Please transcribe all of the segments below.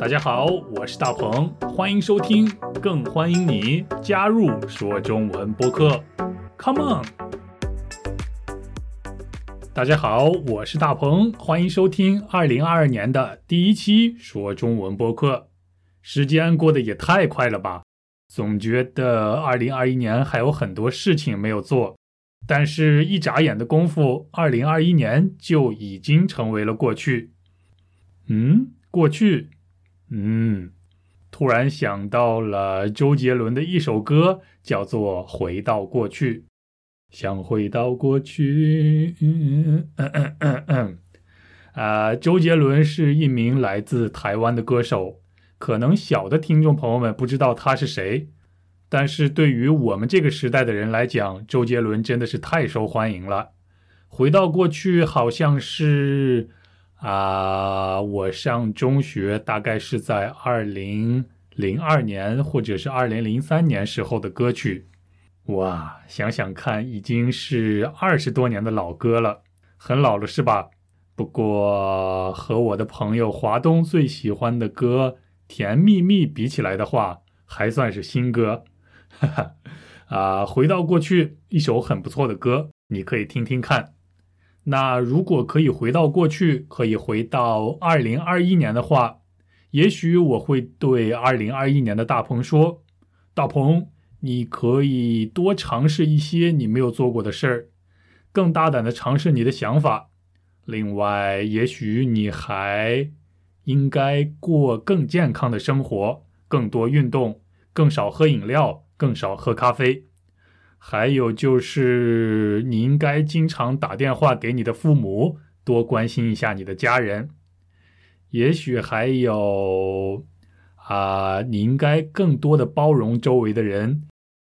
大家好，我是大鹏，欢迎收听，更欢迎你加入说中文播客。Come on！大家好，我是大鹏，欢迎收听二零二二年的第一期说中文播客。时间过得也太快了吧，总觉得二零二一年还有很多事情没有做，但是一眨眼的功夫，二零二一年就已经成为了过去。嗯，过去。嗯，突然想到了周杰伦的一首歌，叫做《回到过去》。想回到过去，嗯嗯嗯嗯嗯。啊，周杰伦是一名来自台湾的歌手，可能小的听众朋友们不知道他是谁，但是对于我们这个时代的人来讲，周杰伦真的是太受欢迎了。回到过去，好像是。啊，我上中学大概是在二零零二年或者是二零零三年时候的歌曲，哇，想想看，已经是二十多年的老歌了，很老了是吧？不过和我的朋友华东最喜欢的歌《甜蜜蜜》比起来的话，还算是新歌。哈哈，啊，回到过去，一首很不错的歌，你可以听听看。那如果可以回到过去，可以回到二零二一年的话，也许我会对二零二一年的大鹏说：“大鹏，你可以多尝试一些你没有做过的事儿，更大胆的尝试你的想法。另外，也许你还应该过更健康的生活，更多运动，更少喝饮料，更少喝咖啡。”还有就是，你应该经常打电话给你的父母，多关心一下你的家人。也许还有，啊，你应该更多的包容周围的人，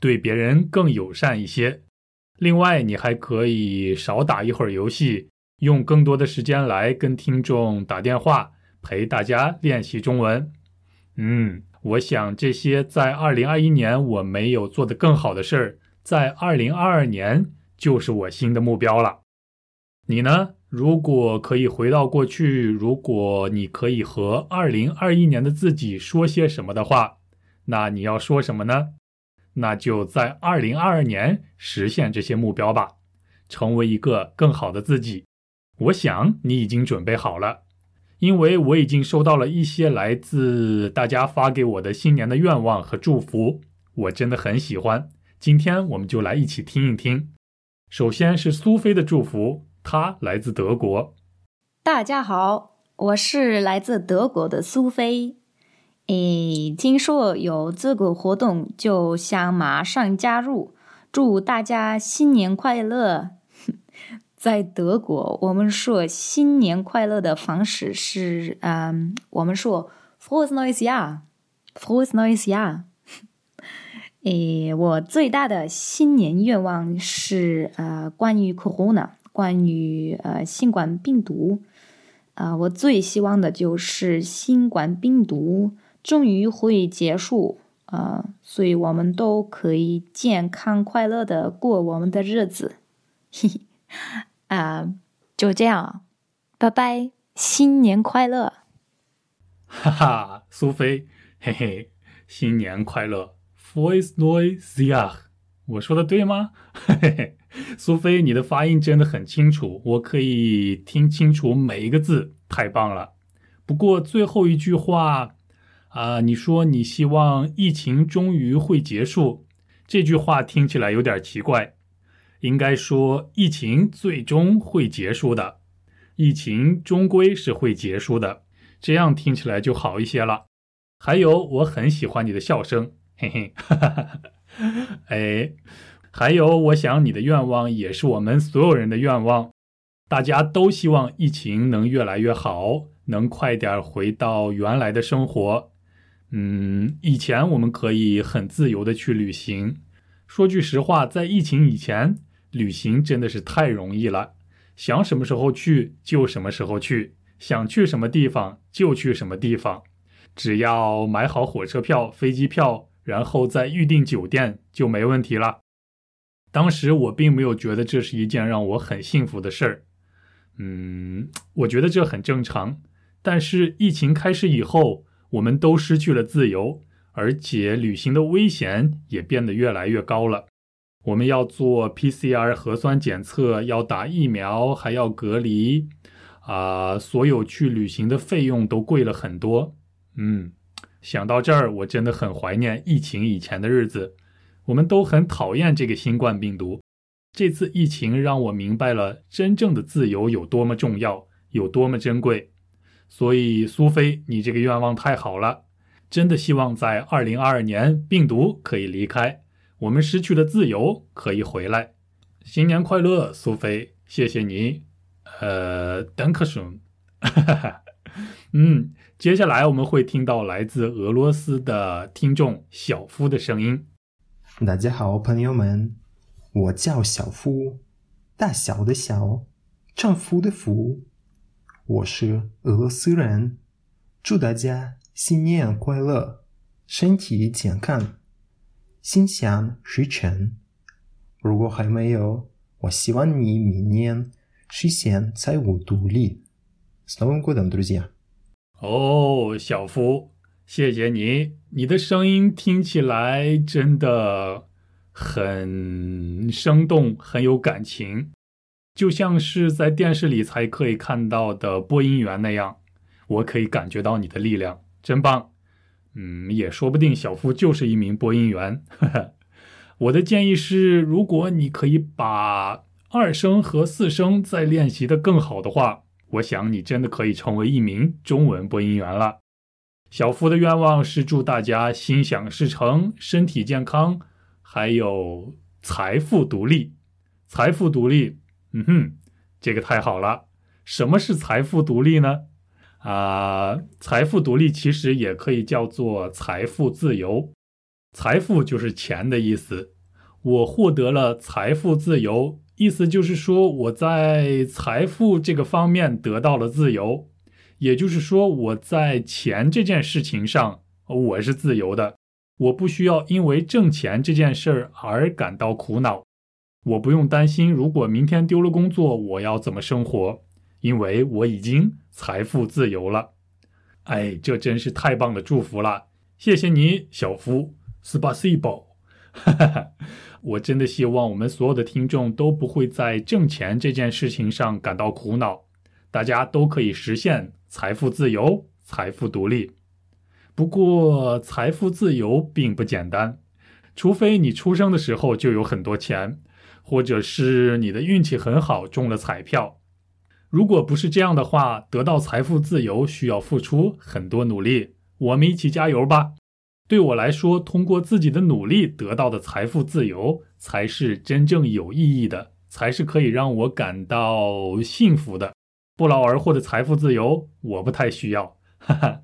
对别人更友善一些。另外，你还可以少打一会儿游戏，用更多的时间来跟听众打电话，陪大家练习中文。嗯，我想这些在二零二一年我没有做的更好的事儿。在二零二二年就是我新的目标了。你呢？如果可以回到过去，如果你可以和二零二一年的自己说些什么的话，那你要说什么呢？那就在二零二二年实现这些目标吧，成为一个更好的自己。我想你已经准备好了，因为我已经收到了一些来自大家发给我的新年的愿望和祝福，我真的很喜欢。今天我们就来一起听一听。首先是苏菲的祝福，她来自德国。大家好，我是来自德国的苏菲。诶，听说有这个活动，就想马上加入。祝大家新年快乐！在德国，我们说新年快乐的方式是，嗯，我们说 “Frohes neues Jahr”，“Frohes neues Jahr”。诶，我最大的新年愿望是呃，关于 corona，关于呃新冠病毒，啊，我最希望的就是新冠病毒终于会结束啊，所以我们都可以健康快乐的过我们的日子，嘿嘿，啊，就这样，拜拜，新年快乐，哈哈，苏菲，嘿嘿，新年快乐。Voice noise yeah，我说的对吗？嘿嘿嘿，苏菲，你的发音真的很清楚，我可以听清楚每一个字，太棒了。不过最后一句话啊，你说你希望疫情终于会结束，这句话听起来有点奇怪，应该说疫情最终会结束的，疫情终归是会结束的，这样听起来就好一些了。还有，我很喜欢你的笑声。嘿嘿，哈哈哈！哎，还有，我想你的愿望也是我们所有人的愿望。大家都希望疫情能越来越好，能快点回到原来的生活。嗯，以前我们可以很自由的去旅行。说句实话，在疫情以前，旅行真的是太容易了，想什么时候去就什么时候去，想去什么地方就去什么地方，只要买好火车票、飞机票。然后再预订酒店就没问题了。当时我并没有觉得这是一件让我很幸福的事儿，嗯，我觉得这很正常。但是疫情开始以后，我们都失去了自由，而且旅行的危险也变得越来越高了。我们要做 PCR 核酸检测，要打疫苗，还要隔离，啊，所有去旅行的费用都贵了很多。嗯，想到这儿，我真的很怀念疫情以前的日子。我们都很讨厌这个新冠病毒。这次疫情让我明白了真正的自由有多么重要，有多么珍贵。所以，苏菲，你这个愿望太好了，真的希望在二零二二年病毒可以离开，我们失去的自由可以回来。新年快乐，苏菲，谢谢你。呃，等克松，哈哈，嗯，接下来我们会听到来自俄罗斯的听众小夫的声音。大家好，朋友们，我叫小夫，大小的小，丈夫的夫。我是俄罗斯人，祝大家新年快乐，身体健康，心想事成。如果还没有，我希望你明年实现财务独立。С Новым годом, друзья！ 哦，小夫，谢谢你，你的声音听起来真的很生动，很有感情。就像是在电视里才可以看到的播音员那样，我可以感觉到你的力量，真棒。嗯，也说不定小夫就是一名播音员。我的建议是，如果你可以把二声和四声再练习的更好的话，我想你真的可以成为一名中文播音员了。小夫的愿望是祝大家心想事成，身体健康，还有财富独立。财富独立。嗯哼，这个太好了。什么是财富独立呢？啊，财富独立其实也可以叫做财富自由。财富就是钱的意思。我获得了财富自由，意思就是说我在财富这个方面得到了自由。也就是说，我在钱这件事情上我是自由的，我不需要因为挣钱这件事儿而感到苦恼。我不用担心，如果明天丢了工作，我要怎么生活？因为我已经财富自由了。哎，这真是太棒的祝福了！谢谢你，小夫，Spasibo。哈哈，哈 哈我真的希望我们所有的听众都不会在挣钱这件事情上感到苦恼，大家都可以实现财富自由、财富独立。不过，财富自由并不简单，除非你出生的时候就有很多钱。或者是你的运气很好，中了彩票。如果不是这样的话，得到财富自由需要付出很多努力。我们一起加油吧！对我来说，通过自己的努力得到的财富自由才是真正有意义的，才是可以让我感到幸福的。不劳而获的财富自由，我不太需要。哈哈，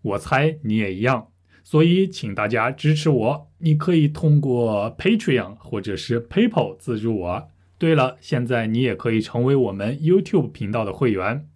我猜你也一样。所以，请大家支持我。你可以通过 Patreon 或者是 PayPal 资助我。对了，现在你也可以成为我们 YouTube 频道的会员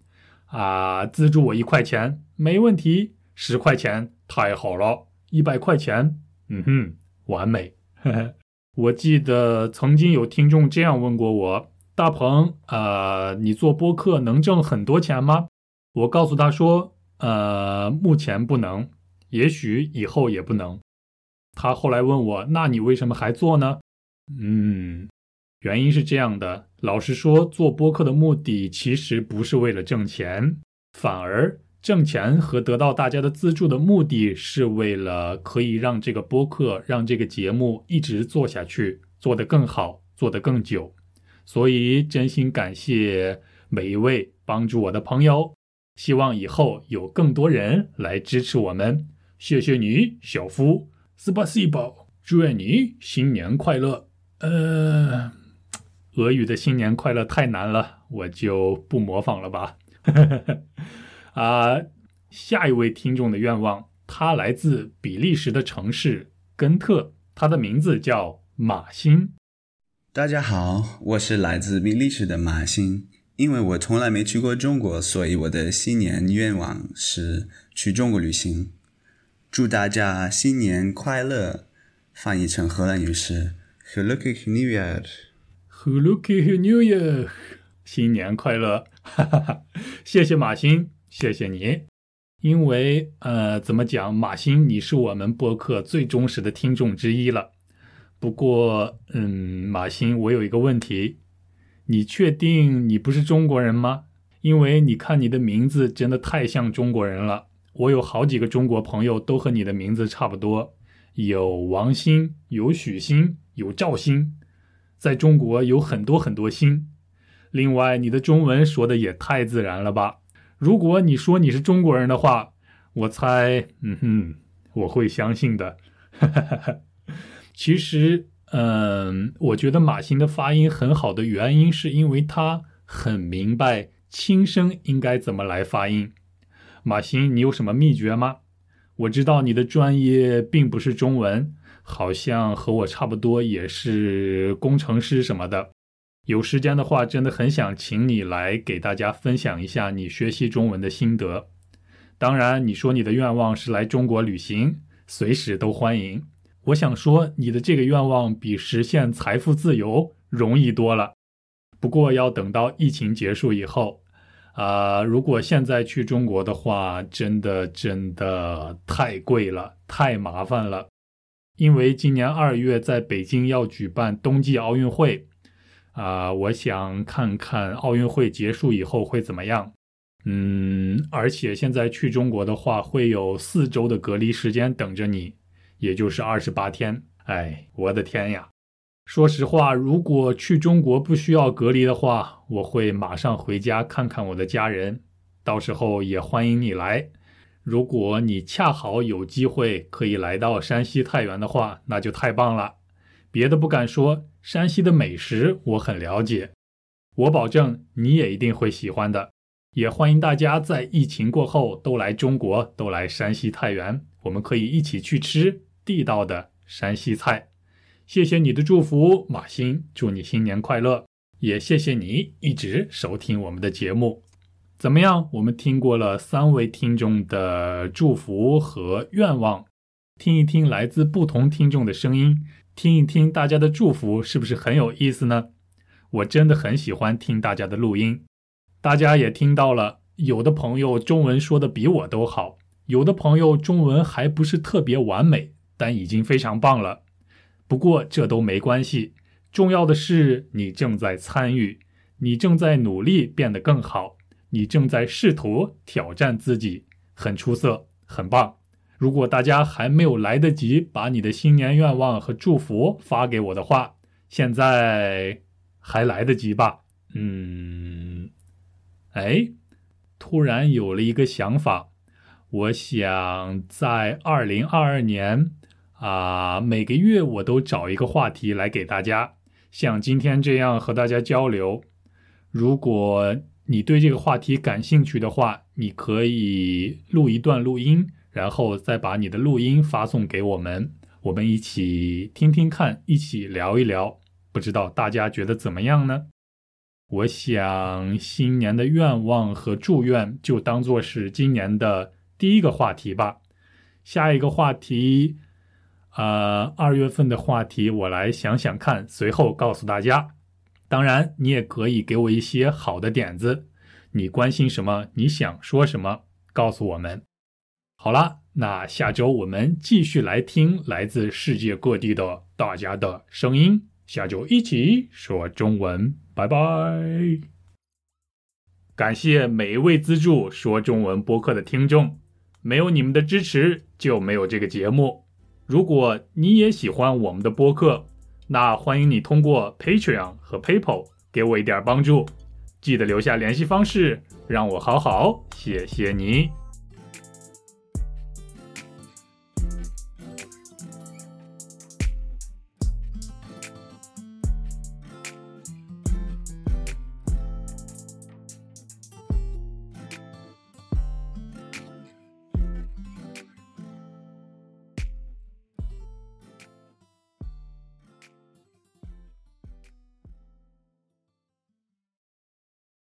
啊，资助我一块钱没问题，十块钱太好了，一百块钱，嗯哼，完美。我记得曾经有听众这样问过我：“大鹏，呃，你做播客能挣很多钱吗？”我告诉他说：“呃，目前不能。”也许以后也不能。他后来问我：“那你为什么还做呢？”嗯，原因是这样的。老实说，做播客的目的其实不是为了挣钱，反而挣钱和得到大家的资助的目的是为了可以让这个播客、让这个节目一直做下去，做得更好，做得更久。所以，真心感谢每一位帮助我的朋友。希望以后有更多人来支持我们。谢谢你，小夫斯巴西宝，祝愿你新年快乐。呃，俄语的新年快乐太难了，我就不模仿了吧。啊，下一位听众的愿望，他来自比利时的城市根特，他的名字叫马欣。大家好，我是来自比利时的马欣。因为我从来没去过中国，所以我的新年愿望是去中国旅行。祝大家新年快乐！翻译成荷兰语是 “Gelukkig Nieuwjaar”，“Gelukkig Nieuwjaar”，新年快乐！哈哈哈，谢谢马欣，谢谢你。因为呃，怎么讲，马欣你是我们播客最忠实的听众之一了。不过，嗯，马欣，我有一个问题，你确定你不是中国人吗？因为你看你的名字真的太像中国人了。我有好几个中国朋友都和你的名字差不多，有王鑫，有许昕，有赵鑫，在中国有很多很多鑫。另外，你的中文说的也太自然了吧？如果你说你是中国人的话，我猜，嗯哼，我会相信的。其实，嗯，我觉得马欣的发音很好的原因，是因为他很明白轻声应该怎么来发音。马欣，你有什么秘诀吗？我知道你的专业并不是中文，好像和我差不多，也是工程师什么的。有时间的话，真的很想请你来给大家分享一下你学习中文的心得。当然，你说你的愿望是来中国旅行，随时都欢迎。我想说，你的这个愿望比实现财富自由容易多了。不过，要等到疫情结束以后。啊，如果现在去中国的话，真的真的太贵了，太麻烦了。因为今年二月在北京要举办冬季奥运会，啊，我想看看奥运会结束以后会怎么样。嗯，而且现在去中国的话，会有四周的隔离时间等着你，也就是二十八天。哎，我的天呀！说实话，如果去中国不需要隔离的话，我会马上回家看看我的家人。到时候也欢迎你来。如果你恰好有机会可以来到山西太原的话，那就太棒了。别的不敢说，山西的美食我很了解，我保证你也一定会喜欢的。也欢迎大家在疫情过后都来中国，都来山西太原，我们可以一起去吃地道的山西菜。谢谢你的祝福，马欣，祝你新年快乐！也谢谢你一直收听我们的节目。怎么样？我们听过了三位听众的祝福和愿望，听一听来自不同听众的声音，听一听大家的祝福，是不是很有意思呢？我真的很喜欢听大家的录音。大家也听到了，有的朋友中文说的比我都好，有的朋友中文还不是特别完美，但已经非常棒了。不过这都没关系，重要的是你正在参与，你正在努力变得更好，你正在试图挑战自己，很出色，很棒。如果大家还没有来得及把你的新年愿望和祝福发给我的话，现在还来得及吧？嗯，哎，突然有了一个想法，我想在二零二二年。啊，每个月我都找一个话题来给大家，像今天这样和大家交流。如果你对这个话题感兴趣的话，你可以录一段录音，然后再把你的录音发送给我们，我们一起听听看，一起聊一聊。不知道大家觉得怎么样呢？我想新年的愿望和祝愿就当做是今年的第一个话题吧。下一个话题。呃，二月份的话题我来想想看，随后告诉大家。当然，你也可以给我一些好的点子。你关心什么？你想说什么？告诉我们。好了，那下周我们继续来听来自世界各地的大家的声音。下周一起说中文，拜拜。感谢每一位资助说中文播客的听众，没有你们的支持，就没有这个节目。如果你也喜欢我们的播客，那欢迎你通过 Patreon 和 PayPal 给我一点帮助。记得留下联系方式，让我好好谢谢你。